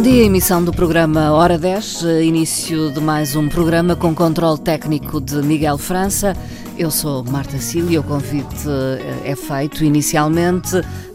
Bom dia, emissão do programa Hora 10, início de mais um programa com controle técnico de Miguel França. Eu sou Marta Cília, o convite é feito inicialmente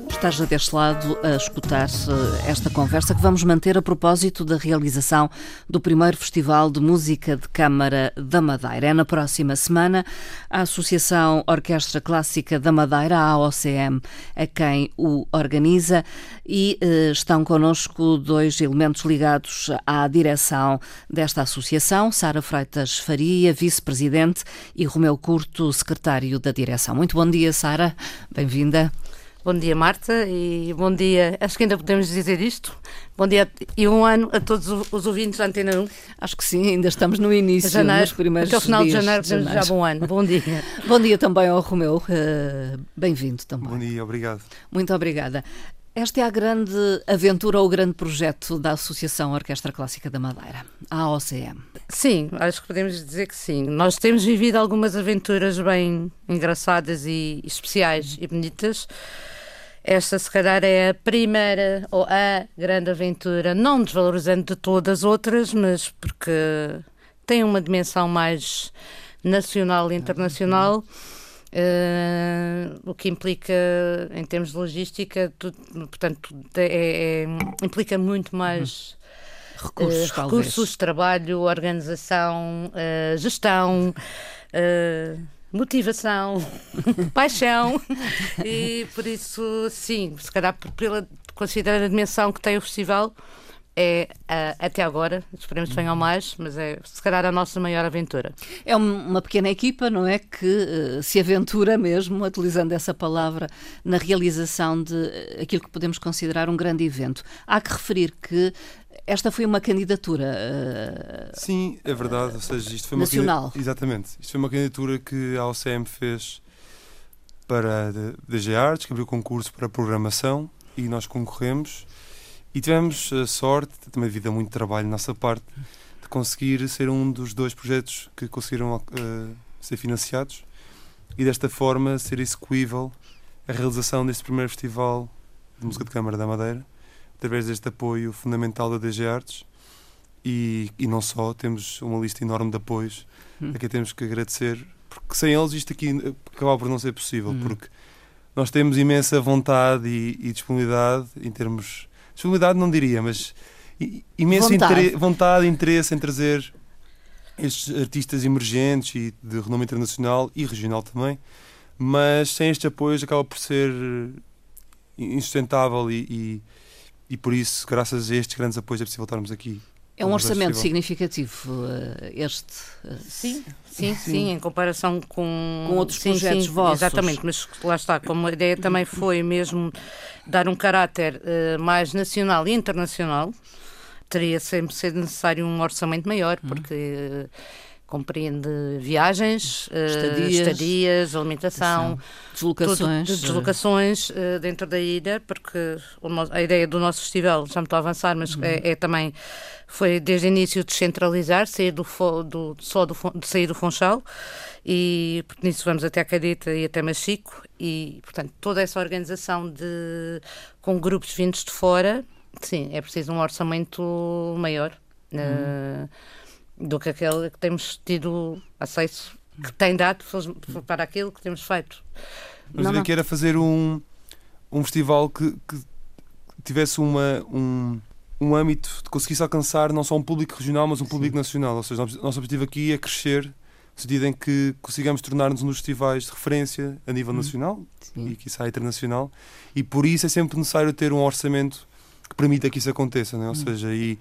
por estares deste lado a escutar eh, esta conversa que vamos manter a propósito da realização do primeiro Festival de Música de Câmara da Madeira. É na próxima semana. A Associação Orquestra Clássica da Madeira, a AOCM, é quem o organiza e eh, estão connosco dois elementos ligados à direção desta associação, Sara Freitas Faria, vice-presidente, e Romeu Curto, secretário da direção. Muito bom dia, Sara. Bem-vinda. Bom dia, Marta, e bom dia, acho que ainda podemos dizer isto. Bom dia e um ano a todos os ouvintes da Antena 1. Acho que sim, ainda estamos no início, janeiro, nos primeiros Até o final de janeiro podemos já bom ano. Bom dia. bom dia também ao Romeu, uh, bem-vindo também. Bom dia, obrigado. Muito obrigada. Esta é a grande aventura ou o grande projeto da Associação Orquestra Clássica da Madeira, a OCM. Sim, acho que podemos dizer que sim. Nós temos vivido algumas aventuras bem engraçadas e especiais e bonitas. Esta, se calhar, é a primeira ou a grande aventura, não desvalorizando de todas as outras, mas porque tem uma dimensão mais nacional e internacional. Uh, o que implica, em termos de logística, tudo, portanto, é, é, implica muito mais uhum. recursos, uh, recursos trabalho, organização, uh, gestão motivação, paixão e por isso, sim, se calhar pela considerando a dimensão que tem o festival, é uh, até agora, esperemos que venham mais, mas é se calhar a nossa maior aventura. É uma pequena equipa, não é? Que uh, se aventura mesmo, utilizando essa palavra, na realização de uh, aquilo que podemos considerar um grande evento. Há que referir que esta foi uma candidatura. Uh, Sim, é verdade. Ou seja, isto foi nacional. Uma, exatamente. Isto foi uma candidatura que a OCM fez para a DG Artes, que abriu concurso para programação e nós concorremos. E tivemos a sorte, também devido a muito trabalho da nossa parte, de conseguir ser um dos dois projetos que conseguiram uh, ser financiados e desta forma ser execuível a realização deste primeiro festival de música de câmara da Madeira através deste apoio fundamental da DG Artes. E, e não só, temos uma lista enorme de apoios hum. a quem temos que agradecer, porque sem eles isto aqui acaba por não ser possível, hum. porque nós temos imensa vontade e, e, disponibilidade em termos. Disponibilidade não diria, mas imenso vontade. Inter, vontade e interesse em trazer estes artistas emergentes e de renome internacional e regional também, mas sem estes apoios acaba por ser insustentável e, e e por isso, graças a estes grandes apoios, é possível estarmos aqui. É um orçamento significativo eh, este? Eh, sim, sim, sim, em comparação com, com outros sim, projetos sim, vossos. Exatamente, mas lá está, como a ideia também foi mesmo dar um caráter uh, mais nacional e internacional, teria sempre sido necessário um orçamento maior, uhum. porque uh, compreende viagens, estadias, uh, estadias alimentação, deslocações, tudo, deslocações uh, dentro da ilha, porque a ideia do nosso festival já me estou a avançar, mas uhum. é, é, também foi desde o início descentralizar, sair do, do só do, sair do Funchal e por nisso vamos até a Cadeta e até Machico e portanto toda essa organização de com grupos vindos de fora, sim, é preciso um orçamento maior. Uhum. Uh, do que aquele que temos tido acesso, que tem dado para aquilo que temos feito. Mas não, ideia que era fazer um, um festival que, que tivesse uma, um, um âmbito de conseguisse alcançar não só um público regional, mas um público Sim. nacional. Ou seja, o nosso objetivo aqui é crescer no sentido em que consigamos tornar-nos nos festivais de referência a nível hum. nacional Sim. e, quiçá, internacional. E por isso é sempre necessário ter um orçamento que permita que isso aconteça. Não é? Ou hum. seja, e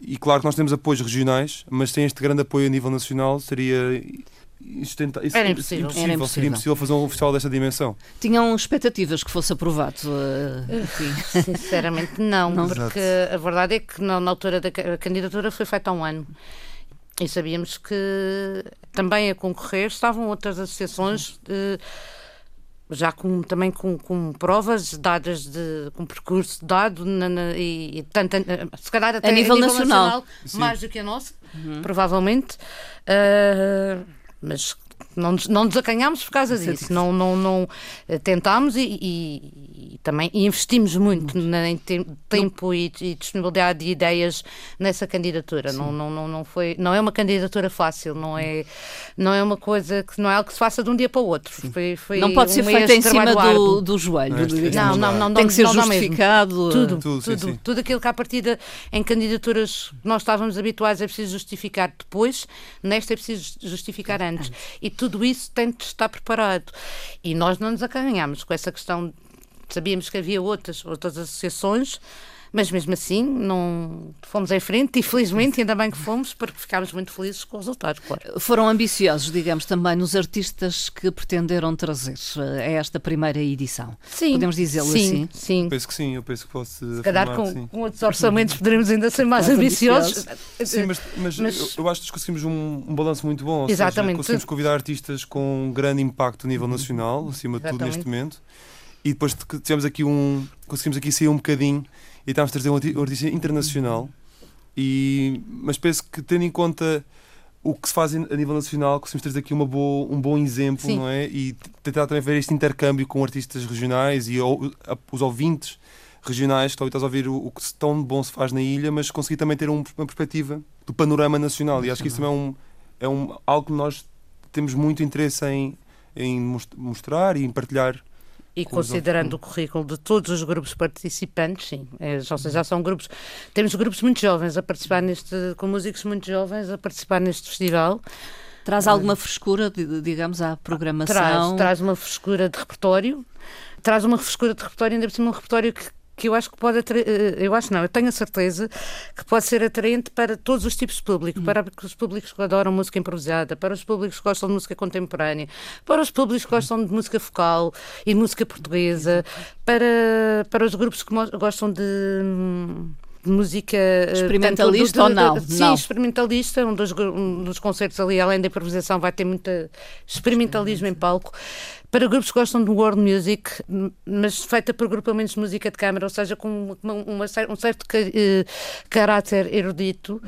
e claro que nós temos apoios regionais, mas sem este grande apoio a nível nacional seria. Era impossível. impossível. Era impossível. Seria impossível fazer um festival desta dimensão. Tinham expectativas que fosse aprovado? Uh, Sinceramente, não, não. porque Exato. a verdade é que na, na altura da candidatura foi feita há um ano. E sabíamos que também a concorrer estavam outras associações. De, já com, também com, com provas dadas de com percurso dado na, na, e, e tanto, se calhar até a nível, a nível nacional, nacional mais do que a nossa, uhum. provavelmente. Uh, mas não, não nos acanhámos por causa disso. Não, não, não eh, tentámos e, e, e, também investimos muito, muito. Na, em te, tempo e, e, disponibilidade de ideias nessa candidatura. Não, não, não, não, foi, não é uma candidatura fácil, não é, não é uma coisa que não é algo que se faça de um dia para o outro. Foi, foi não pode um ser feita em cima do, do joelho. Não, não, não, não, tem que ser justificado. Tudo, tudo, tudo, sim, sim. tudo aquilo que à partida em candidaturas nós estávamos habituados é preciso justificar depois, nesta é preciso justificar antes. E tudo isso tem de estar preparado. E nós não nos acanhámos com essa questão. Sabíamos que havia outras, outras associações mas mesmo assim não fomos em frente e felizmente ainda bem que fomos porque ficámos muito felizes com o resultado, claro. Foram ambiciosos, digamos, também nos artistas que pretenderam trazer a esta primeira edição. Sim. Podemos dizê-lo assim? Sim. Eu penso que sim, eu penso que posso Se calhar com, com, outros orçamentos poderemos ainda ser mais, ambiciosos. Sim, mas, mas, mas... Eu, eu, acho que conseguimos um, um balanço muito bom. Ou Exatamente. Seja, conseguimos convidar artistas com um grande impacto a nível nacional, acima de tudo neste momento. E depois tivemos aqui um. Conseguimos aqui sair um bocadinho e estávamos a trazer um artista internacional, e, mas penso que tendo em conta o que se faz a nível nacional, conseguimos trazer aqui uma boa, um bom exemplo, Sim. não é? E tentar também ver este intercâmbio com artistas regionais e ou, os ouvintes regionais que estão a ouvir o, o que tão bom se faz na ilha, mas conseguir também ter um, uma perspectiva do panorama nacional. E acho que isso também é, um, é um, algo que nós temos muito interesse em, em mostrar e em partilhar e considerando o currículo de todos os grupos participantes, sim. É, ou seja, já são grupos. Temos grupos muito jovens a participar neste. com músicos muito jovens a participar neste festival. Traz alguma frescura, digamos, à programação? Traz, traz uma frescura de repertório. Traz uma frescura de repertório, ainda por cima um repertório que, que eu acho que pode atrair, eh, eu acho não, eu tenho a certeza que pode ser atraente para todos os tipos de público, hum. para os públicos que adoram música improvisada, para os públicos que gostam de música contemporânea, para os públicos que gostam de música focal e música portuguesa, para, para os grupos que gostam de de música eh, experimentalista ou não? Sim, não. experimentalista. Um dos, um dos concertos ali, além da improvisação, vai ter muito experimentalismo em palco para grupos que gostam de world music, mas feita por agrupamentos de música de câmara, ou seja, com uma, uma, um certo uh, caráter erudito.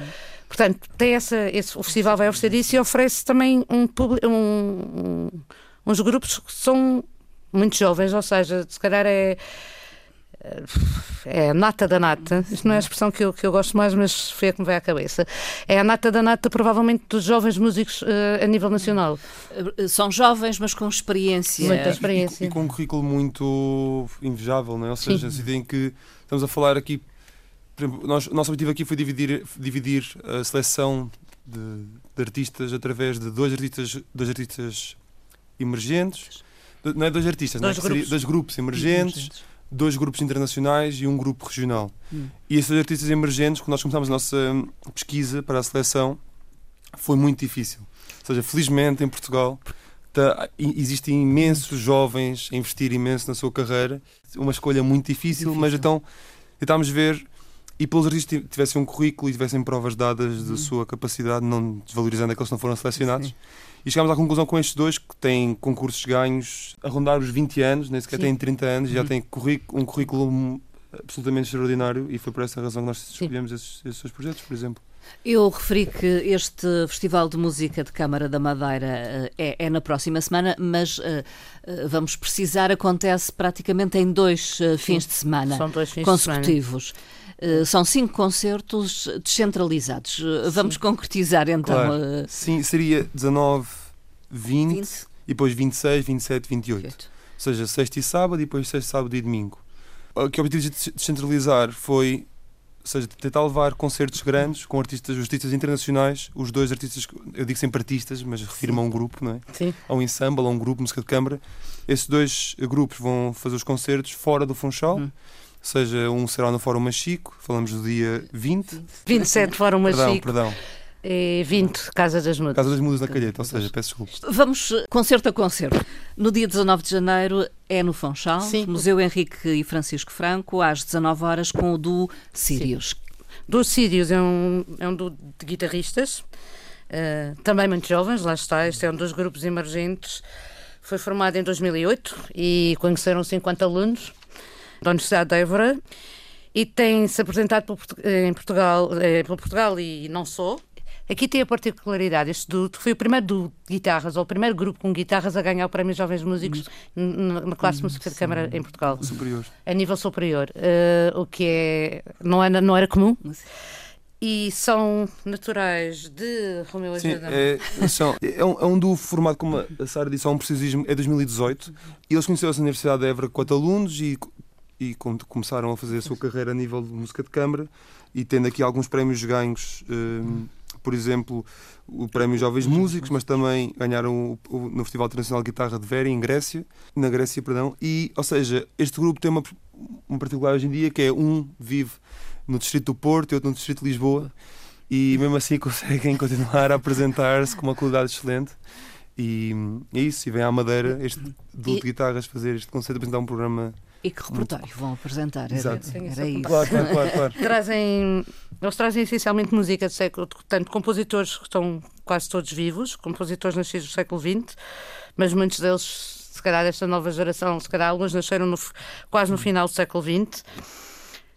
Portanto, tem essa, esse, o festival vai oferecer isso e oferece também um, um, uns grupos que são muito jovens, ou seja, se calhar é é a nata da nata, isto não é a expressão que eu, que eu gosto mais, mas foi a que me veio à cabeça. É a nata da nata, provavelmente, dos jovens músicos uh, a nível nacional. Eh, são jovens, mas com experiência. Muita experiência. E, e, com um currículo muito invejável, não é? Ou seja, Sim. em que estamos a falar aqui. Por exemplo, nós, o nosso objetivo aqui foi dividir, dividir a seleção de, de artistas através de dois artistas, dois artistas emergentes. Não é dois artistas, dois, não é? Grupos. Seria, dois grupos emergentes. emergentes dois grupos internacionais e um grupo regional. Hum. E esses artistas emergentes, quando nós começámos a nossa pesquisa para a seleção, foi muito difícil. Ou seja, felizmente em Portugal tá, existem imensos jovens a investir imenso na sua carreira. Uma escolha muito difícil, difícil. mas então tentámos ver e pelos artistas tivessem um currículo e tivessem provas dadas da hum. sua capacidade, não desvalorizando aqueles que não foram selecionados. Sim. E chegámos à conclusão com estes dois que têm concursos ganhos a rondar os 20 anos, nem sequer Sim. têm 30 anos, e já uhum. têm um currículo absolutamente extraordinário e foi por essa razão que nós escolhemos esses, esses dois projetos, por exemplo. Eu referi que este Festival de Música de Câmara da Madeira é, é na próxima semana, mas uh, vamos precisar, acontece praticamente em dois uh, fins de semana São dois fins consecutivos. De semana. Uh, são cinco concertos descentralizados. Uh, vamos concretizar então. Claro. Uh... Sim, seria 19, 20, 20, e depois 26, 27, 28. 28. Ou seja, sexta e sábado e depois sexta, sábado e domingo. O que o objetivo de descentralizar foi ou seja, tentar levar concertos grandes com artistas, artistas internacionais, os dois artistas, eu digo sempre artistas, mas refiro-me a um grupo, não é? Sim. A um ensemble, a um grupo, música de câmara. Esses dois grupos vão fazer os concertos fora do Funchal. Hum seja um será no Fórum Machico, falamos do dia 20. 27 Fórum Machico. Perdão, perdão. E 20 Casa das Mudas. Casa das Mudas na Calheta, ou seja, peço desculpa. Vamos concerto a concerto. No dia 19 de janeiro é no Funchal, Sim. Museu Henrique e Francisco Franco, às 19 horas com o duo Sírios. Do Sírios é um, é um duo de guitarristas, uh, também muito jovens, lá está, este é um dos grupos emergentes. Foi formado em 2008 e conheceram 50 alunos da Universidade de Évora e tem-se apresentado em Portugal, eh, pelo Portugal e não só. Aqui tem a particularidade, este duo, foi o primeiro duo de guitarras, ou o primeiro grupo com guitarras a ganhar o Prémio Jovens Músicos na, na classe de música de câmara em Portugal. Superior. A nível superior, uh, o que é, não, era, não era comum. E são naturais de Romeu Sim, é, são, é, um, é um duo formado, como a Sara disse, há um precisismo, é 2018. E eles conheceram-se na Universidade de Évora com quatro alunos e, e começaram a fazer a sua carreira a nível de música de câmara e tendo aqui alguns prémios ganhos. Um, por exemplo, o Prémio Jovens Músicos, mas também ganharam o, o, no Festival Internacional de Guitarra de Veri, em Grécia, na Grécia, perdão. E, ou seja, este grupo tem uma, uma particular hoje em dia que é um vive no Distrito do Porto e outro no Distrito de Lisboa e mesmo assim conseguem continuar a apresentar-se com uma qualidade excelente. E é isso, e vem à Madeira este duo de guitarras fazer este conceito, apresentar um programa e que repertório vão apresentar? Exato. Era, era isso. Claro, claro, claro. Trazem, eles trazem essencialmente música de século, tanto compositores que estão quase todos vivos, compositores nascidos do século XX, mas muitos deles, se calhar desta nova geração, se calhar alguns nasceram no, quase no final do século XX.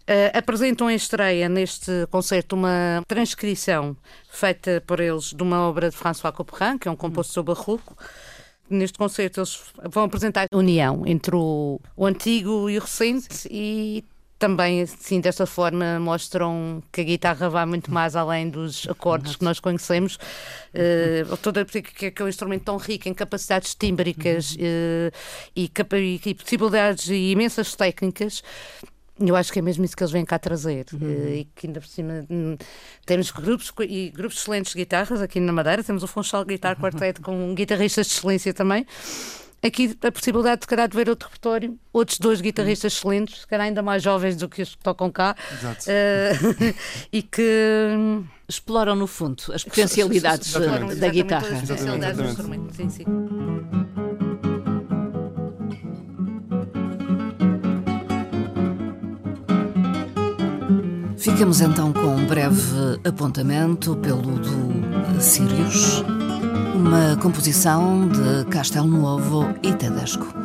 Uh, apresentam em estreia neste concerto uma transcrição feita por eles de uma obra de François Couperin, que é um compositor barroco, Neste concerto eles vão apresentar a união entre o, o antigo e o recente e também, assim, desta forma, mostram que a guitarra vai muito mais além dos acordes que nós conhecemos. Uh, toda, que, que é um instrumento tão rico em capacidades tímbricas uh, e, e, possibilidades e imensas técnicas eu acho que é mesmo isso que eles vêm cá trazer. Uhum. Eh, e que ainda por cima hum, temos grupos e grupos excelentes de guitarras aqui na Madeira. Temos o Funchal Guitar Quartet com guitarristas de excelência também. Aqui a possibilidade de, calhar, de ver outro repertório, outros dois guitarristas uhum. excelentes, se calhar ainda mais jovens do que os que tocam cá. Exato. Uh, e que hum, exploram, no fundo, as potencialidades da guitarra. As potencialidades do instrumento. Sim, sim. Ficamos então com um breve apontamento pelo do Sirius, uma composição de Castelnuovo e Tedesco.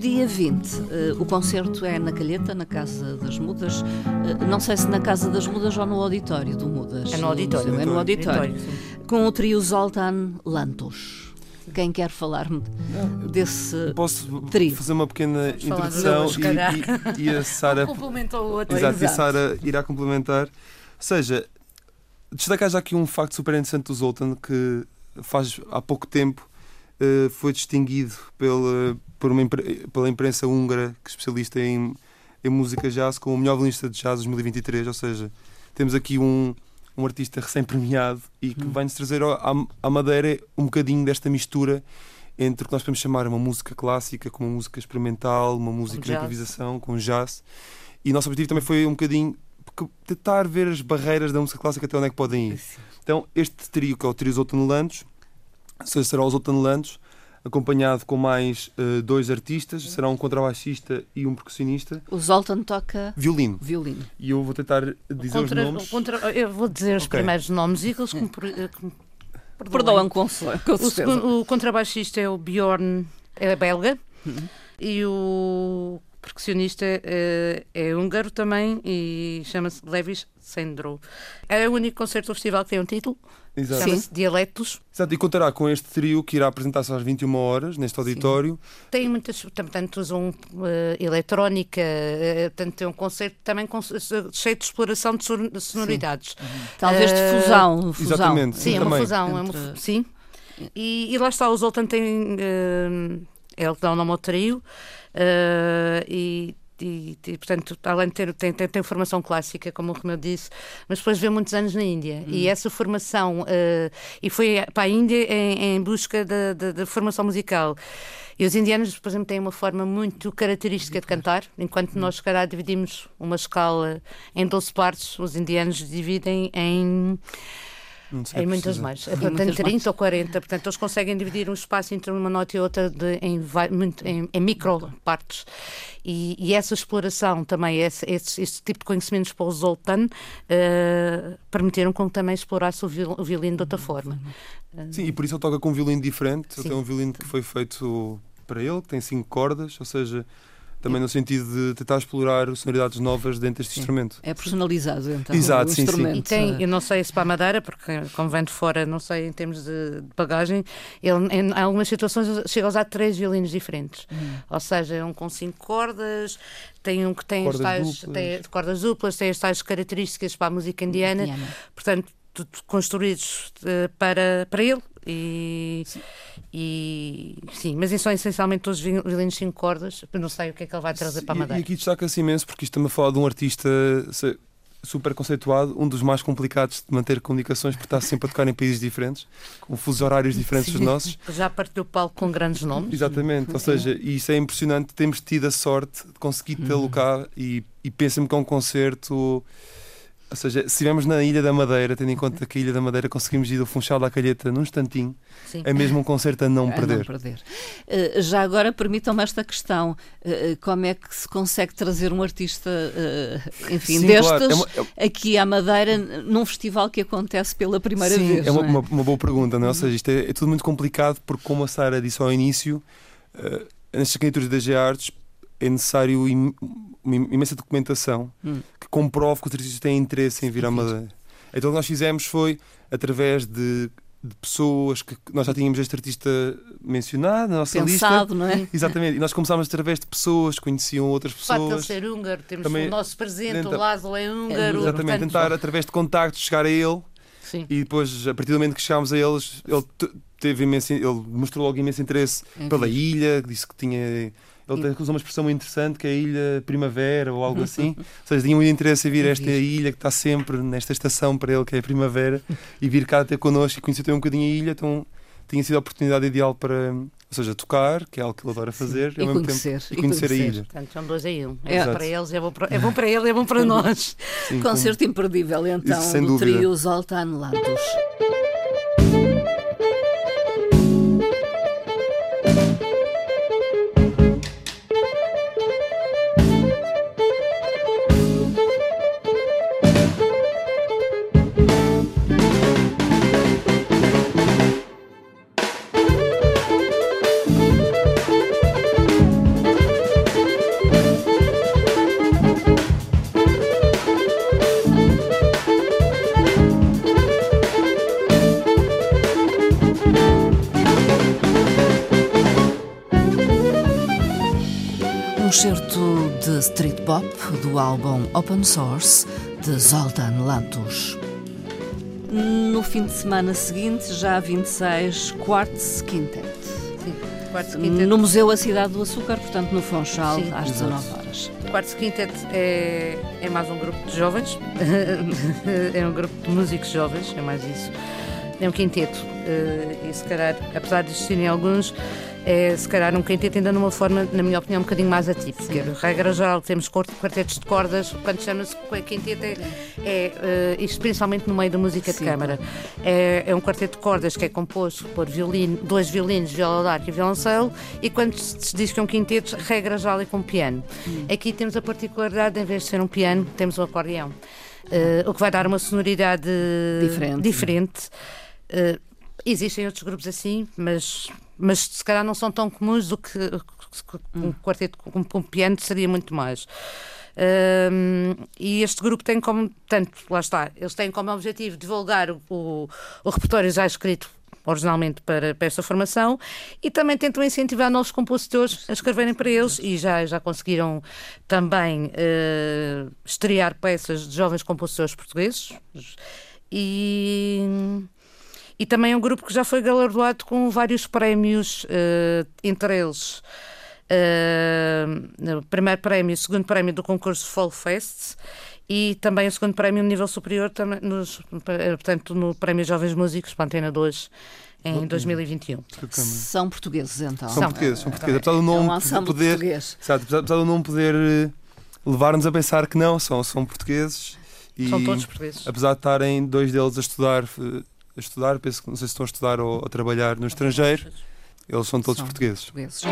Dia 20, uh, eh, o concerto é na Calheta, na Casa das Mudas. Uh, não sei se na Casa das Mudas ou no auditório do Mudas. É no auditório. é no auditório. com o trio Zoltan Lantos. Quem quer falar-me desse Posso trio? fazer uma pequena Posso introdução e, e, e, a Sara. complementou o outro. Exato, Exato. e a Sara irá complementar. Ou seja, destacar já aqui um facto super interessante do Zoltan que faz há pouco tempo uh, foi distinguido pela, por uma, pela imprensa húngara, que é especialista em, em música jazz, como o melhor violinista de jazz 2023. Ou seja, temos aqui um, um artista recém-premiado e que hum. vai-nos trazer à, à Madeira um bocadinho desta mistura entre o que nós podemos chamar uma música clássica com uma música experimental, uma música de improvisação, com jazz. E o nosso objetivo também foi um bocadinho tentar ver as barreiras da música clássica até onde é que podem ir. Então, este trio, que é o trio Zotanelandos, será os Zotanelandos, acompanhado com mais uh, dois artistas, será um contrabaixista e um percussionista. O Zoltan toca violino. violino. E eu vou tentar dizer contra, os nomes. Contra, eu vou dizer os okay. primeiros nomes e eles que me, perdoam com, com o, o, contrabaixista é o Bjorn, é belga, uhum. e o percussionista uh, é húngaro também e chama-se Levis Sendro. É o único concerto do festival que tem um título. Chama-se Dialetos. Exato, e contará com este trio que irá apresentar-se às 21 horas neste auditório. Sim. Tem muitas, portanto, usam uh, eletrónica, uh, portanto, tem um concerto também com, cheio de exploração de sonoridades. Sim. Uhum. Talvez de fusão, fusão. Exatamente. Sim, é uma fusão. Entre... É uma, sim. E, e, lá está, o Zoltan tem. Uh, é ele que dá o nome ao trio. Uh, e e, e, portanto, além de ter tem, tem, tem, formação clássica, como o Romeu disse, mas depois vê muitos anos na Índia. Hum. E essa formação, uh, e foi para a Índia em, em busca da formação musical. E os indianos, por exemplo, têm uma forma muito característica de cantar, enquanto nós, se calhar, dividimos uma escala em 12 partes, os indianos dividem em em muitas mais. Em portanto, 30 mais. ou 40. Portanto, eles conseguem dividir um espaço entre uma nota e outra de, em, em, em micro partes. E, e, essa exploração também, esse, esse, esse, tipo de conhecimentos para o Zoltan, uh, permitiram com que também explorasse o, viol, o violino de outra forma. Sim, e por isso ele toca com um violino diferente. Ele tem um violino que foi feito para ele, que tem cinco cordas, ou seja, também no sentido de tentar explorar sonoridades novas dentro deste sim. instrumento. É personalizado, então. Exato, sim, sim. E tem, eu não sei se para a Madeira, porque como vem de fora, não sei em termos de bagagem, ele em algumas situações chega a usar três violinos diferentes. Hum. Ou seja, é um com cinco cordas, tem um que tem cordas, tais, duplas. Tem, cordas duplas, tem as tais características para a música indiana. indiana. Portanto, tudo construídos uh, para, para ele e sim. e sim, mas são essencialmente todos violinos cinco cordas. Não sei o que é que ele vai trazer para a Madeira. E, aqui destaca-se imenso porque estamos a falar de um artista super conceituado, um dos mais complicados de manter comunicações, porque está sempre a tocar em países diferentes, com fusos horários diferentes dos nossos. Já partiu o palco com grandes nomes. Exatamente, ou seja, e isso é impressionante. Temos tido a sorte de conseguir tê-lo uhum. cá e, e pensa-me que é um concerto ou seja, se estivermos na Ilha da Madeira, tendo em conta que a Ilha da Madeira conseguimos ir do Funchal da Calheta num instantinho, Sim. é mesmo um concerto a não perder. A não perder. Uh, já agora permitam-me esta questão: uh, como é que se consegue trazer um artista, uh, enfim, Sim, destes claro. é uma, é... aqui à Madeira num festival que acontece pela primeira Sim, vez? É uma, é uma, uma, boa pergunta, não é? Ou seja, isto é, é, tudo muito complicado, porque, como a Sara disse ao início, uh, nestas candidaturas da G-Arts é necessário uma imensa documentação hum. que comprove que os artistas têm interesse em vir à Madeira. Então o que nós fizemos foi, através de, de pessoas que nós já tínhamos este artista mencionado na nossa Pensado, lista. não é? Exatamente. E nós começámos através de pessoas que conheciam outras pessoas. O facto de ser húngaro, temos Também, o nosso presente, o Lázaro é húngaro. Exatamente, portanto... tentar através de contactos chegar a ele. Sim. E depois, a partir do momento que chegámos a eles, ele teve imenso, ele mostrou logo imenso interesse pela ilha, disse que tinha ele usou uma expressão muito interessante que é a Ilha Primavera ou algo assim. ou seja, tinha muito interesse em vir a esta ilha que está sempre nesta estação para ele, que é a Primavera, e vir cá ter connosco e conhecer um bocadinho a ilha. Então tinha sido a oportunidade ideal para, ou seja, tocar, que é algo que ele adora fazer, e, conhecer, tempo, e, conhecer, conhecer, a ilha. Portanto, são dois aí um. É, para eles, é bom para, é bom para ele, é bom para nós. Sim, Concerto com... imperdível, então, Isso, do dúvida. trio Zoltan Lantos. Street Pop do álbum Open Source de Zoltan Lantos. No fim de semana seguinte, já 26, Quartz Quintet. Sim, Quartz Quintet. No Museu A Cidade do Açúcar, portanto no Funchal, Sim, às 19 horas. Quartz Quintet é, é mais um grupo de jovens, é um grupo de músicos jovens, é mais isso. É um quinteto, eh, e se calhar, apesar de existirem alguns, é se calhar um quinteto ainda numa forma, na minha opinião, um bocadinho mais atípica. Sim. Regra geral, temos quartetos de cordas, quando chama-se quinteto é, é uh, isto principalmente no meio da música Sim. de câmara. É, é, um quarteto de cordas que é composto por violino, dois violinos, viola d'arco e violoncelo, e quando se diz que é um quinteto, regra geral é com piano. Hum. Aqui temos a particularidade, em vez de ser um piano, temos um acordeão. Uh, o que vai dar uma sonoridade diferente. diferente. Uh, existem outros grupos assim, mas mas se calhar não são tão comuns do que um hum. quarteto com um piano seria muito mais. Um, e este grupo tem como, tanto, lá está, eles têm como objetivo divulgar o, o, o repertório já escrito originalmente para, para esta formação e também tentam incentivar novos compositores a escreverem para eles e já, já conseguiram também uh, estrear peças de jovens compositores portugueses e, e também é um grupo que já foi galardoado com vários prémios, uh, entre eles uh, primeiro prémio, segundo prémio do concurso Fall Fest e também o segundo prémio no nível superior, também nos, portanto, no Prémio Jovens Músicos para Antena 2 em 2021. São portugueses, então? São, portugueses, são portugueses. Apesar do nome é um poder, português. apesar do nome poder eh, levar-nos a pensar que não, são, são portugueses. E, são todos portugueses. Apesar de estarem dois deles a estudar, a estudar penso que não sei se estão a estudar ou a trabalhar no estrangeiro, eles são todos são portugueses. portugueses.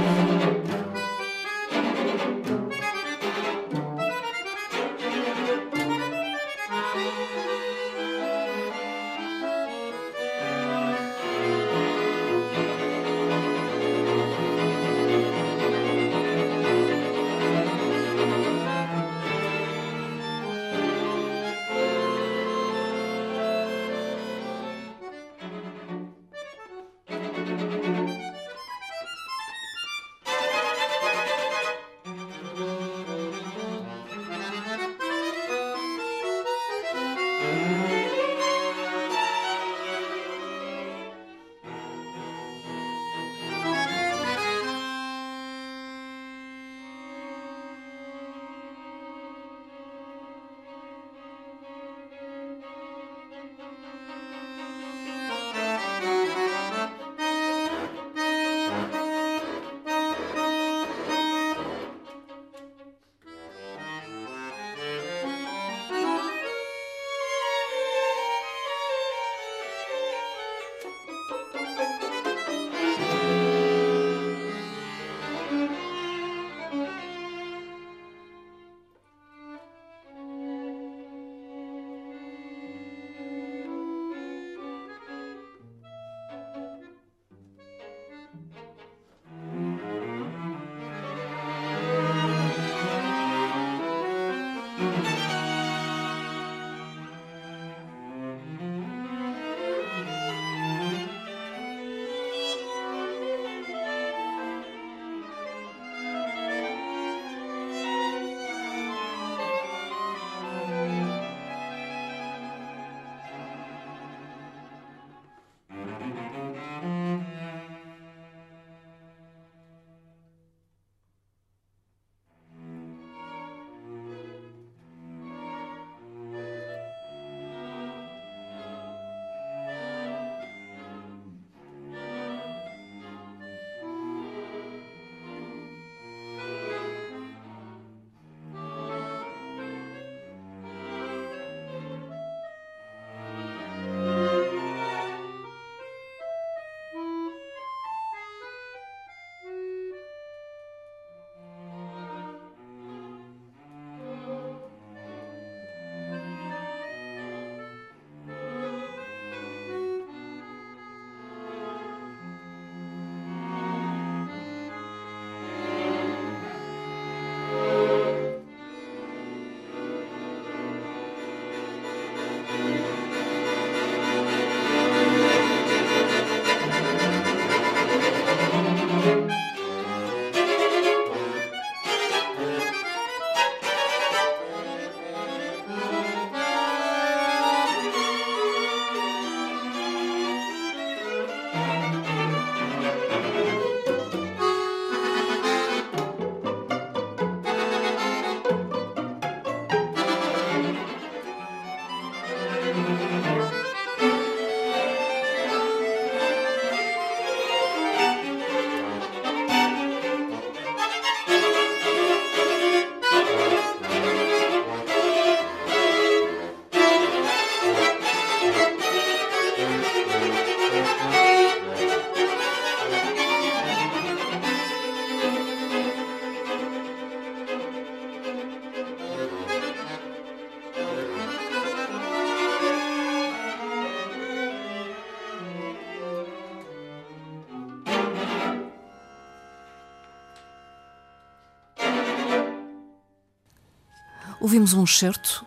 Ouvimos um excerto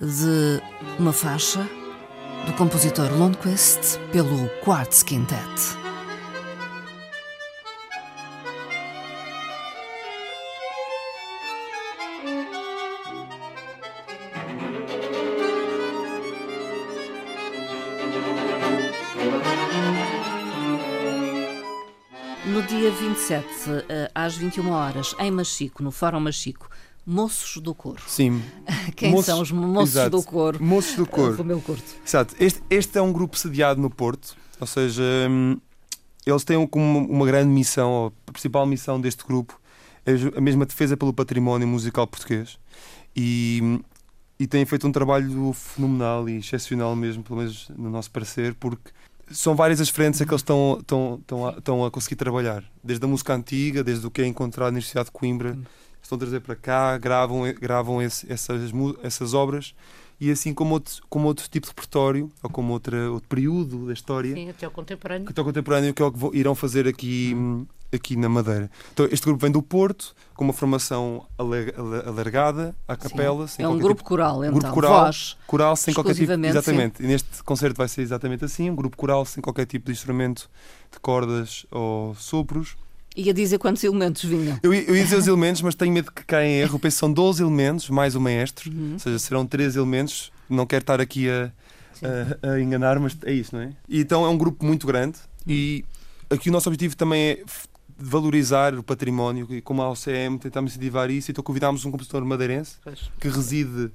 de uma faixa do compositor Lundquist pelo Quartz Quintet. No dia 27, eh, às 21 horas, em Machico, no Fórum Machico, Moços do Coro. Sim. Quem Moços- são os moços exato. do coro? Moços do Coro. Do meu curto. Exato. Este, este é um grupo sediado no Porto, ou seja, hum, eles têm como uma grande missão, a principal missão deste grupo é a mesma defesa pelo património musical português e, hum, e têm feito um trabalho fenomenal e excepcional mesmo, pelo menos no nosso parecer, porque são várias as frentes a que eles estão, estão, estão, a, estão a conseguir trabalhar. Desde a música antiga, desde o que é encontrado na Universidade de Coimbra, estão a trazer para cá, gravam, gravam esse- essas, essas obras e assim como outro, como outro tipo de repertório ou como outra, outro período da história Sim, até o contemporâneo. que é o contemporâneo que é o que irão fazer aqui, aqui na Madeira. Então, este grupo vem do Porto, com uma formação alargada, à capela. sem É um grupo tipo- coral, então. grupo coral. Voz. coral sem qualquer tipo exatamente e neste concerto vai ser exatamente assim um grupo coral sem qualquer tipo de instrumento de cordas ou sopros Ia dizer quantos elementos vinham. eu, ia- eu ia dizer os elementos mas tenho medo que caia em erro. Penso são 12 elementos mais o maestro. Uhum. ou seja serão 13 elementos. Não quero estar aqui a, a, a enganar mas é isso não é? E então é um grupo muito grande. E aqui o nosso objetivo também é valorizar o património. E como a OCM tentamos incentivar isso. Então convidámos um compositor madeirense Pois. que reside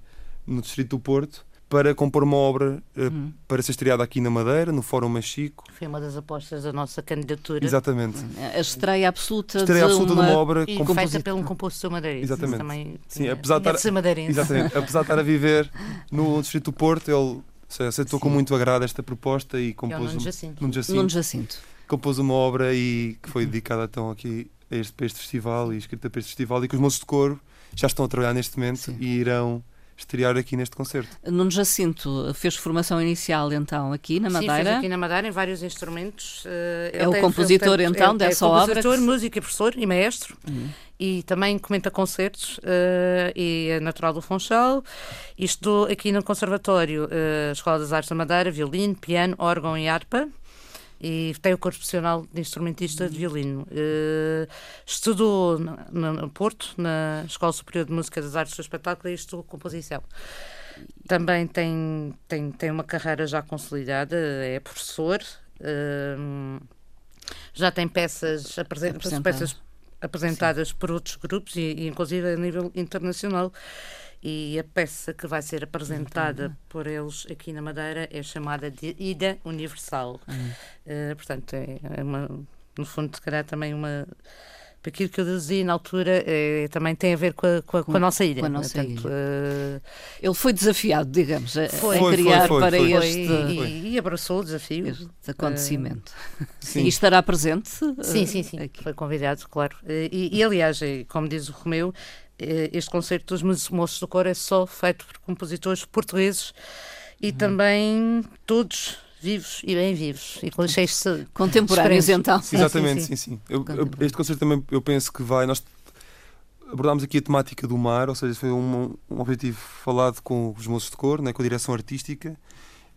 no distrito do Porto para compor uma obra eh, Uhum. para ser estreada aqui na Madeira, no Fórum Machico. Foi uma das apostas da nossa candidatura. Exatamente. A estreia absoluta Estreia de absoluta uma... de uma obra E com feita pelo um compositor madeirense. Exatamente. Também Sim, apesar de estar- ser madeirense. Exatamente. Apesar de estar a viver no distrito do Porto, ele aceitou com muito agrado esta proposta e É o compôs, Nuno um, Jacinto. Nuno Jacinto, Nuno Jacinto. compôs uma obra e que foi dedicada então aqui a este, para este festival e escrita para este festival e que os moços de coro já estão a trabalhar neste momento Sim. e irão estrear aqui neste concerto. Nuno Jacinto fez formação inicial então aqui na Sim, fez Madeira. aqui na Madeira em vários instrumentos. eh, É ele o tem- compositor, tem- então, é- dessa é obra compositor, que músico e professor e maestro. Uhum. E também comenta concertos eh, e é natural do Funchal. E estudou aqui no Conservatório, eh, Escola das Artes da Madeira, violino, piano, órgão e harpa. E tem o curso profissional de instrumentista de violino. Eh, estudou no Porto, na Escola Superior de Música das Artes do Espetáculo, e estudou composição. Também tem, tem, tem uma carreira já consolidada, é professor, hum, já tem peças, peças apresentadas por outros grupos e, e inclusive a nível internacional. E a peça que vai ser apresentada por eles aqui na Madeira é chamada de Ida Universal. Eh, portanto, é, é uma, no fundo, se calhar também uma. Aquilo que eu dizia na altura eh, também tem a ver com a, com a, com a nossa ilha. com a nossa Portanto, eh, Ele foi desafiado, digamos, a, a Foi. Foi, criar foi, para foi. foi, este, e, e abraçou o desafio. este acontecimento. Sim. E estará presente? Sim, sim, sim. aqui. Foi convidado, claro. E, e, aliás, como diz o Romeu, este concerto dos Mo- Moços do Coro é só feito por compositores portugueses e Uhum. também todos vivos e bem vivos e com cheios Contemporâneos, então. Sim, Exatamente, sim, sim, sim. Eu- este concerto também eu penso que vai. Nós abordámos aqui a temática do mar, ou seja, foi um, um objetivo falado com os moços de cor, né, com a direção artística,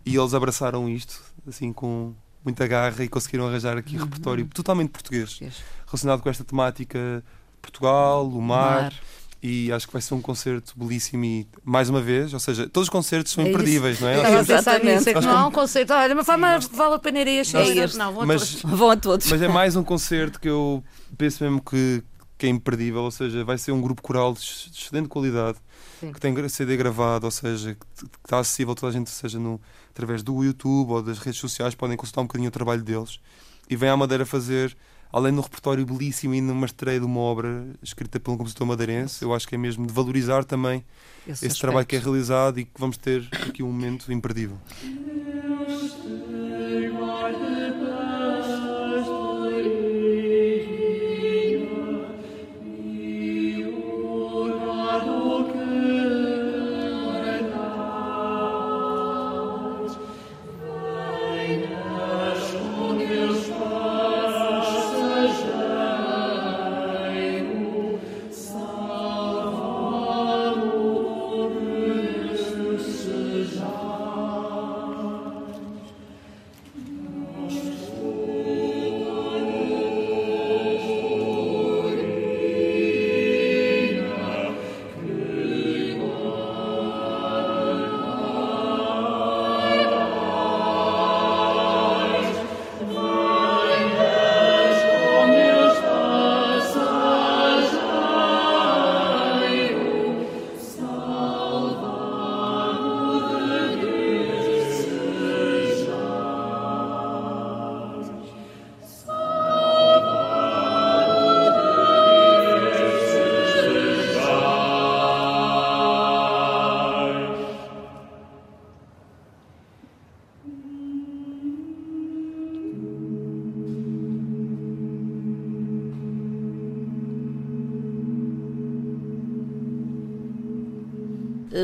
e eles abraçaram isto assim com muita garra e conseguiram arranjar aqui repertório totalmente português, relacionado com esta temática Portugal, o mar, Mar. E acho que vai ser um concerto belíssimo e mais uma vez, ou seja, todos os concertos são É imperdíveis, não é? A pensar Exatamente. nisso, é que Nós não há um concerto. Olha, mas vai- mas vale a pena ir a este. É Não, este. Não, vão a Mas- todos. Vão a todos. Mas é mais um concerto que eu penso mesmo que, que é imperdível, ou seja, vai ser um grupo coral de ex- de excelente qualidade, Sim. que tem CD gravado, ou seja, que, que está acessível a toda a gente, seja no, através do YouTube ou das redes sociais, podem consultar um bocadinho o trabalho deles. E vem à Madeira fazer, além de um repertório belíssimo e numa estreia de uma obra escrita por um compositor madeirense, eu acho que é mesmo de valorizar também Esse, esse trabalho que é realizado e que vamos ter aqui um momento imperdível.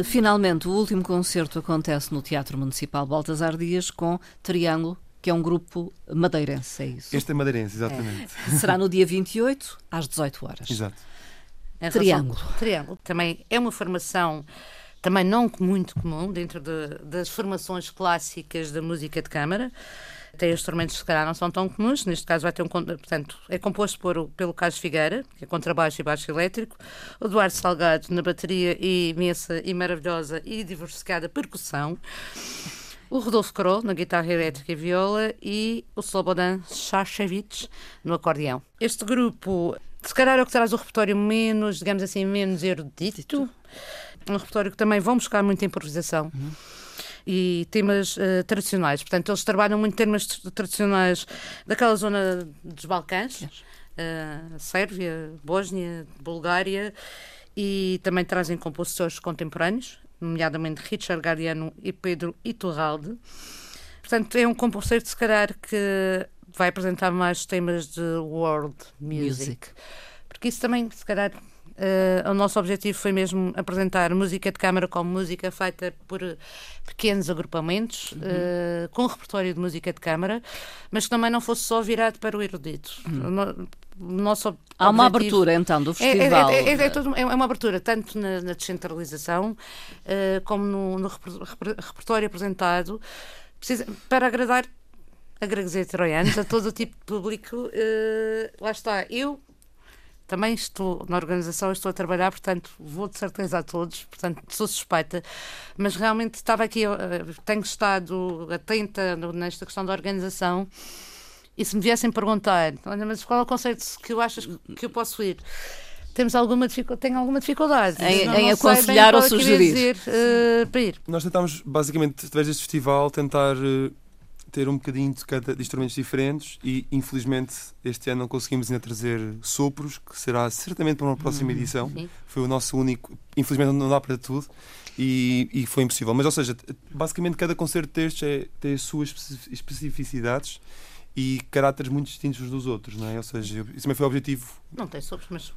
Finalmente, o último concerto acontece no Teatro Municipal Baltasar Dias com Triângulo, que é um grupo madeirense, é isso? Este é madeirense, exatamente. É. Será no dia 28, às 18 horas. Exato. Triângulo. Triângulo. Também é uma formação também não muito comum dentro de, das formações clássicas da música de câmara. Tem instrumentos que se calhar não são tão comuns, neste caso vai ter um, portanto, é composto por, pelo Carlos Figueira, que é contrabaixo e baixo elétrico, o Eduardo Salgado na bateria e imensa e maravilhosa e diversificada percussão, o Rodolfo Kroll na guitarra elétrica e viola e o Slobodan Shashevich no acordeão. Este grupo, se calhar é o que traz o repertório menos, digamos assim, menos erudito, um repertório que também vão buscar muita improvisação. Uhum. E temas uh, tradicionais. Portanto, eles trabalham muito temas tradicionais daquela zona dos Balcãs, uh, Sérvia, Bósnia, Bulgária, e também trazem compositores contemporâneos, nomeadamente Richard Gariano e Pedro Iturralde. Portanto, é um compositor, se calhar, que vai apresentar mais temas de world music. music. Porque isso também, se calhar, Uh, o nosso objetivo foi mesmo apresentar música de câmara como música feita por pequenos agrupamentos, uhum. uh, com repertório de música de câmara, mas que também não fosse só virado para o erudito. Uhum. nosso Há uma abertura então do é, é, festival. É, é, é, é, uma abertura tanto na, na descentralização uh, como no, no repertório apresentado precisa, para agradar a gregos e troianos, a todo o tipo de público. lá está, eu também estou na organização, estou a trabalhar, portanto, vou de certeza a todos, portanto, sou suspeita, mas realmente estava aqui, eh, tenho estado atenta nesta questão da organização e se me viessem perguntar, olha, mas qual é o conceito que eu achas que eu posso ir? Temos alguma dificuldade, tenho alguma dificuldade em, em aconselhar ou é sugerir. Dizer, uh, para ir. Nós tentámos, basicamente, através deste festival, tentar uh, ter um bocadinho de, cada, de instrumentos diferentes e infelizmente este ano não conseguimos ainda trazer sopros, que será certamente para uma próxima hum, edição. Sim. Foi o nosso único, infelizmente não dá para tudo e, e foi impossível. Mas ou seja, basicamente cada concerto destes é, tem as suas especificidades e caráteres muito distintos uns dos outros, não é? Ou seja, isso também foi o objetivo. Não tem sopros, mas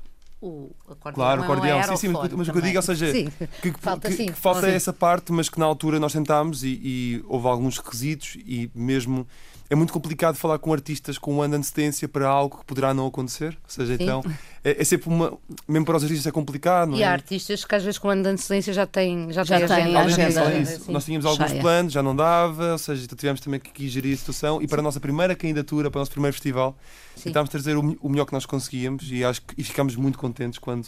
o acordeão. Claro, o acordeão, sim, sim, mas, mas o que eu digo, ou seja, que, que, falta, que, que falta essa parte, mas que na altura nós tentámos e, e houve alguns requisitos e mesmo é muito complicado falar com artistas com um ano de antecedência para algo que poderá não acontecer. Ou seja, Sim. então é, é, sempre uma. Mesmo para os artistas é complicado. Não e é? há artistas que às vezes com um ano de antecedência já têm, já já têm agenda. agenda. Nós tínhamos alguns Cheia. planos, já não dava, ou seja, então tivemos também que gerir a situação. E para a nossa primeira candidatura, para o nosso primeiro festival, tentámos trazer o, o melhor que nós conseguíamos e, acho que, e ficámos muito contentes quando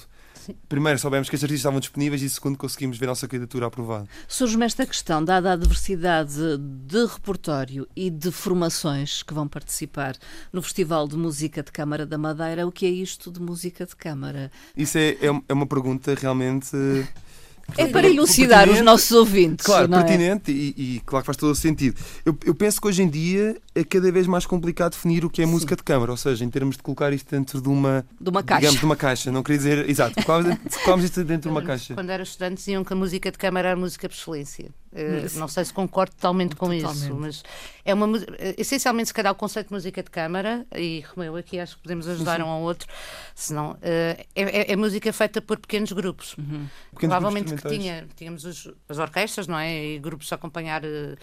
primeiro soubemos que os artistas estavam disponíveis e segundo conseguimos ver a nossa candidatura aprovada. Surge-me esta questão, dada a diversidade de repertório e de formações que vão participar no Festival de Música de Câmara da Madeira, o que é isto de música de câmara? Isso é, é, é uma pergunta realmente é para elucidar os nossos ouvintes. Claro, é? pertinente é? e, e, claro que faz todo o sentido. Eu, eu, penso que hoje em dia é cada vez mais complicado definir o que é Sim. música de câmara, ou seja, em termos de colocar isto dentro de uma, de uma caixa. Digamos, de uma caixa. Não queria dizer. Exato, colocámos isto dentro de uma caixa. Quando era estudante diziam que a música de câmara era música por excelência. Uh, não sei se concordo totalmente com totalmente. isso, mas é uma essencialmente se calhar o conceito de música de câmara e Romeu aqui acho que podemos ajudar um ao outro, senão uh, é, é, é, música feita por pequenos grupos. Uhum. Pequenos Provavelmente grupos que tinha, tínhamos os, as orquestras, não é? E grupos a acompanhar uh,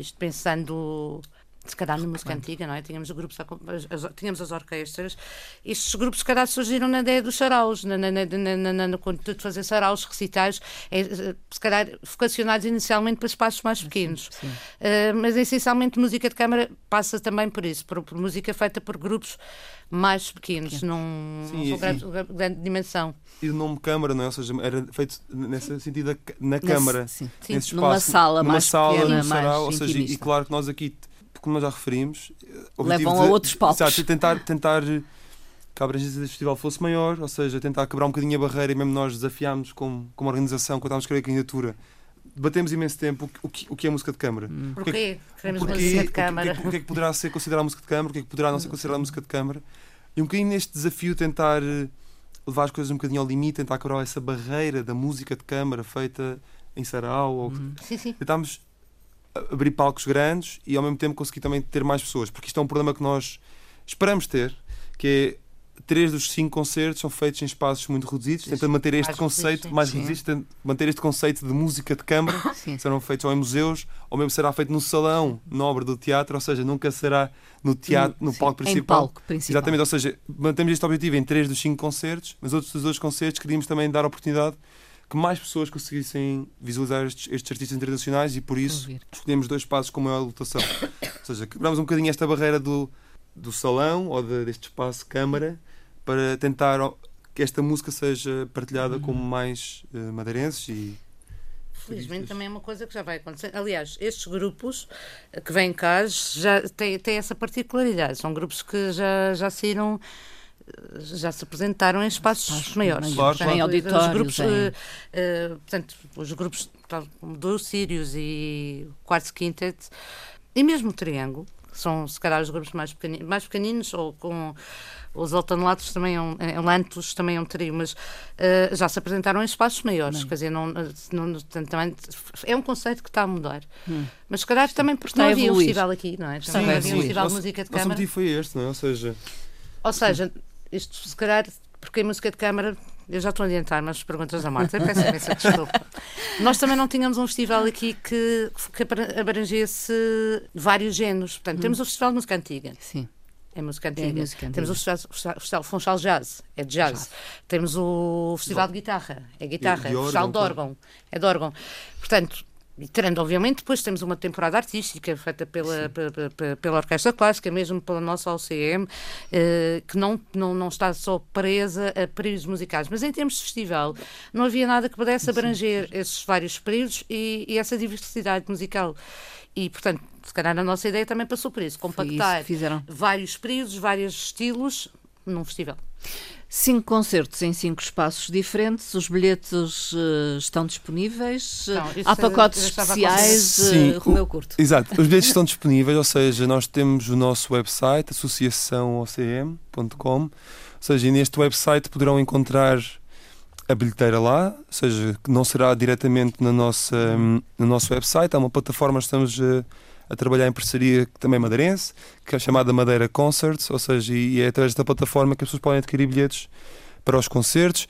isto pensando se calhar na música antiga, não é? Tínhamos grupos, as, tínhamos as orquestras. Estes grupos, se calhar, surgiram na ideia dos saraus, na, na, na, na, na, de fazer saraus, recitais, é, se calhar vocacionados inicialmente para espaços mais pequenos. Sim, sim. Uh, mas, essencialmente, música de câmara passa também por isso, por, por música feita por grupos mais pequenos, num, sim, num grande, grande, dimensão. E o nome Câmara, não é? Ou seja, era feito nesse sentido na Câmara, nesse, sim. nesse espaço, numa sala numa mais sala, pequena, mais sarau, ou seja, e claro que nós aqui como nós já referimos, levam a outros palcos. Exato, tentar, tentar que a abrangência deste festival fosse maior, ou seja, tentar quebrar um bocadinho a barreira e mesmo nós desafiámos como, como organização, quando estávamos a escrever a candidatura, debatemos imenso tempo o que, o que é música de câmara. Hum. Porquê? Queremos Porquê? música de câmara. O que, o que, é que poderá ser considerado música de câmara, o que é que poderá não ser considerado música de câmara. E um bocadinho neste desafio tentar eh, levar as coisas um bocadinho ao limite, tentar quebrar essa barreira da música de câmara feita em sarau. Ou... Hum. Sim, sim. Tentámos abrir palcos grandes e ao mesmo tempo conseguir também ter mais pessoas, porque isto é um problema que nós esperamos ter, que é três dos cinco concertos são feitos em espaços muito reduzidos, tentando manter este mais conceito mais reduzido, tentando manter este conceito de música de câmara, Sim. serão feitos ou em museus, ou mesmo será feito no salão nobre do teatro, ou seja, nunca será no teatro, no Sim, palco Em principal. palco principal. Exatamente, ou seja, mantemos este objetivo em três dos cinco concertos, mas outros dos outros concertos queríamos também dar a oportunidade que mais pessoas conseguissem visualizar estes, estes artistas internacionais e por isso escolhemos dois passos com maior lotação. ou seja, quebramos um bocadinho esta barreira do, do salão ou de- deste espaço câmara para tentar que esta música seja partilhada com mais eh, madeirenses e Felizmente também é uma coisa que já vai acontecer. Aliás, estes grupos eh, que vêm cá já têm, têm essa particularidade. São grupos que já, já saíram, já se apresentaram em espaços Espaços maiores. Claro, Portanto, claro. Em Os grupos, eh, portanto, os grupos tal como do Sirius e o Quartz Quintet e mesmo o Triângulo, que são se calhar os grupos mais pequeninos, mais pequeninos ou com os altonelatos também é um, é, Lantos também é um trio, mas eh, já se apresentaram em espaços maiores, Bem. quer dizer, não, não, não- também, é um conceito que está a mudar. Hum. Mas se calhar também porque Está não a havia um festival aqui, não é? Também não havia um festival de música de Nosso câmara. motivo foi este, não é? Ou seja, Ou seja, isto se calhar, porque em música de câmara, eu já estou a adiantar nas perguntas da Marta, peço imensa desculpa. Nós também não tínhamos um festival aqui que, que abra- abrangesse vários géneros. Portanto, temos o Festival de Música Antiga, Sim. é música É antiga. música Temos o antiga. Festival, o Festival Funchal Jazz, é de jazz. Jazz. Temos o Festival de Guitarra, é guitarra. de o Festival órgão, de órgão, é de órgão. Portanto, e tirando, obviamente, depois temos uma temporada artística feita pela, pe- pe- pe- pela Orquestra Clássica, mesmo pela nossa OCM, eh, que não, não, não está só presa a períodos musicais. Mas em termos de festival, não havia nada que pudesse abranger esses vários períodos e, e essa diversidade musical. E, portanto, se calhar a nossa ideia também passou por isso, isso compactar fizeram. vários períodos, vários estilos num festival. Cinco concertos em cinco espaços diferentes. Os bilhetes eh, estão disponíveis. Não, Há pacotes especiais. eh, Sim, Romeu o- Curto. Exato, os bilhetes estão disponíveis, ou seja, nós temos o nosso website, associaçãoocm.com, ou seja, e neste website poderão encontrar a bilheteira lá, ou seja, que não será diretamente na nossa, hum, no nosso website, há uma plataforma que estamos a, a trabalhar em parceria também madeirense, que é chamada Madeira Concerts, ou seja, e é através desta plataforma que as pessoas podem adquirir bilhetes para os concertos.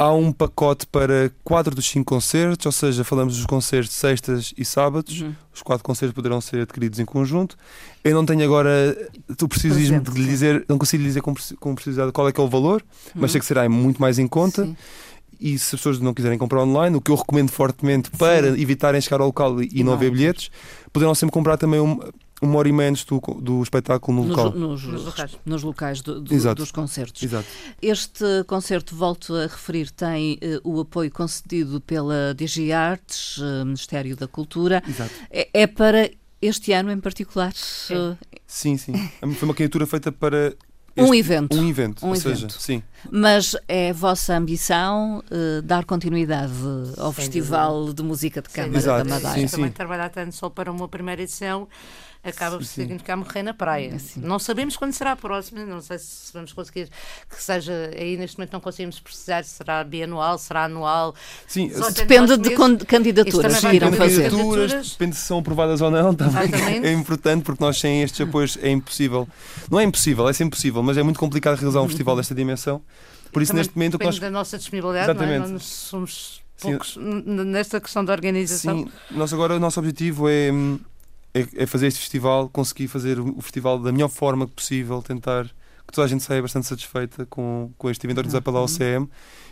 Há um pacote para quatro dos cinco concertos, ou seja, falamos dos concertos sextas e sábados. Uhum. Os quatro concertos poderão ser adquiridos em conjunto. Eu não tenho agora o precisismo de lhe sim. dizer, não consigo lhe dizer com, com precisidade qual é que é o valor, mas Uhum. sei que será muito mais em conta. Sim. E se as pessoas não quiserem comprar online, o que eu recomendo fortemente para evitarem chegar ao local e, E não não. haver bilhetes, poderão sempre comprar também um, uma hora e meia antes do, do espetáculo no Nos, local. nos- Nos locais. nos locais do- do- dos concertos. Exato. Este concerto, volto a referir, tem eh, o apoio concedido pela DG Artes, eh, Ministério da Cultura. Exato. É, é para este ano em particular eh, Sim, sim. Foi uma candidatura feita para um este- evento. um evento. Um ou evento. seja, sim. Mas é a vossa ambição eh, dar continuidade ao Sem Festival de Música de Câmara Exato, da Madeira. sim, Também sim. trabalhar tanto só para uma primeira edição acaba por Sim, sim. significar morrer na praia. Sim. Não sabemos quando será a próxima, não sei se vamos conseguir que seja, aí neste momento não conseguimos precisar se será bianual, será anual. Sim, Depende de candidaturas que irão fazer. candidaturas. Depende se são aprovadas ou não, também Exatamente. é importante porque nós sem estes apoios é impossível. Não é impossível, é sempre possível, mas é muito complicado realizar um festival desta dimensão. Por isso, Também neste momento, o que depende nós. da nossa disponibilidade, não é? Exatamente. Nós somos Sim. poucos n- nesta questão da organização. Sim, nós agora o nosso objetivo é, hum, é, é fazer este festival, conseguir fazer o festival da melhor forma possível, tentar que toda a gente saia bastante satisfeita com, com este evento organizado pela Uhum. OCM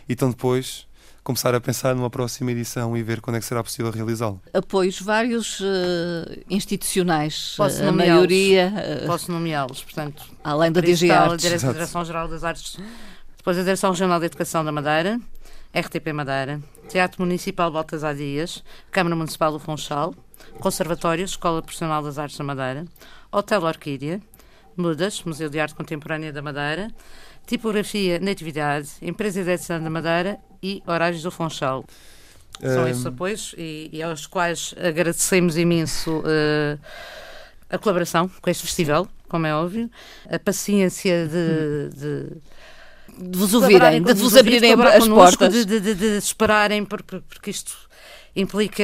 e então depois começar a pensar numa próxima edição e ver quando é que será possível realizá-lo. Apoios vários eh, institucionais, Posso eh, a nomeá-los? maioria, eh, Posso nomeá-los, portanto, além da DG a Artes. Exato. Direção-Geral das Artes, depois a Direção Regional de Educação da Madeira, RTP Madeira, Teatro Municipal Baltasar Dias, Câmara Municipal do Funchal, Conservatório, Escola Profissional das Artes da Madeira, Hotel Orquídea, Mudas, Museu de Arte Contemporânea da Madeira, Tipografia Natividade, Empresa de Edição da Madeira e Horários do Funchal. São Hum, esses apoios e, e aos quais agradecemos imenso eh, a colaboração com este festival, como é óbvio, a paciência de, de De vos ouvirem, de vos abrirem as connosco, portas. De, de, de- de esperarem, por- por- porque isto implica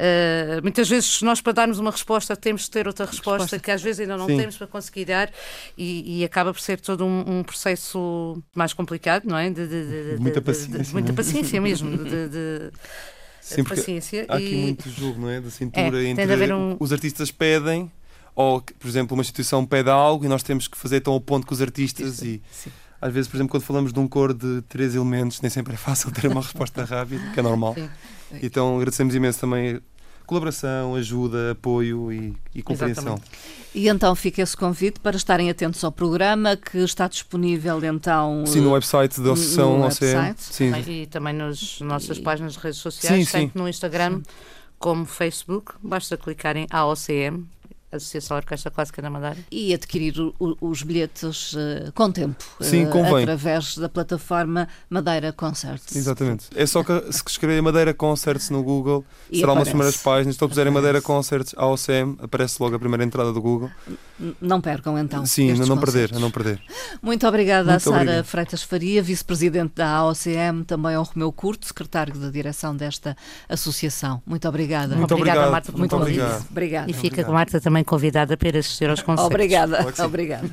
Uh, muitas vezes nós para darmos uma resposta temos de ter outra resposta, resposta. que às vezes ainda não Sim. temos para conseguir dar e, e, acaba por ser todo um, um, processo mais complicado, não é? De, de, de muita paciência. De, muita paciência mesmo. de, Sim, paciência. Há aqui e... muito jogo, não é? Da cintura é, entre um... os artistas pedem, ou, por exemplo, uma instituição pede algo e nós temos que fazer tão ao ponto com os artistas e. Sim. Às vezes, por exemplo, quando falamos de um coro de três elementos, nem sempre é fácil ter uma resposta rápida, que é normal. Sim. Então agradecemos imenso também colaboração, ajuda, apoio e, e compreensão. Exatamente. E então fica esse convite para estarem atentos ao programa que está disponível então sim no website da Associação OCM sim. e também nas nossas e... páginas de redes sociais, sim, tanto sim. no Instagram sim. como Facebook. Basta clicar em AOCM Associação Orquestra Clássica da Madeira. E adquirir o, os bilhetes uh, com tempo. Sim, uh, convém. Através da plataforma Madeira Concerts. Exatamente. É só que se escrever Madeira Concerts no Google, e será aparece. uma das primeiras páginas. Se puserem Madeira Concerts AOCM, aparece logo a primeira entrada do Google. Não percam então. Sim, a não perder, a não perder. Muito obrigada Muito a Sara Freitas Faria, vice-presidente da AOCM, também ao Romeu Curto, secretário da direção desta associação. Muito obrigada. Muito obrigada, obrigado. Marta. Muito, Muito obrigado. obrigada. E fica com Marta também convidada para ir assistir aos concertos. Obrigada. Obrigada.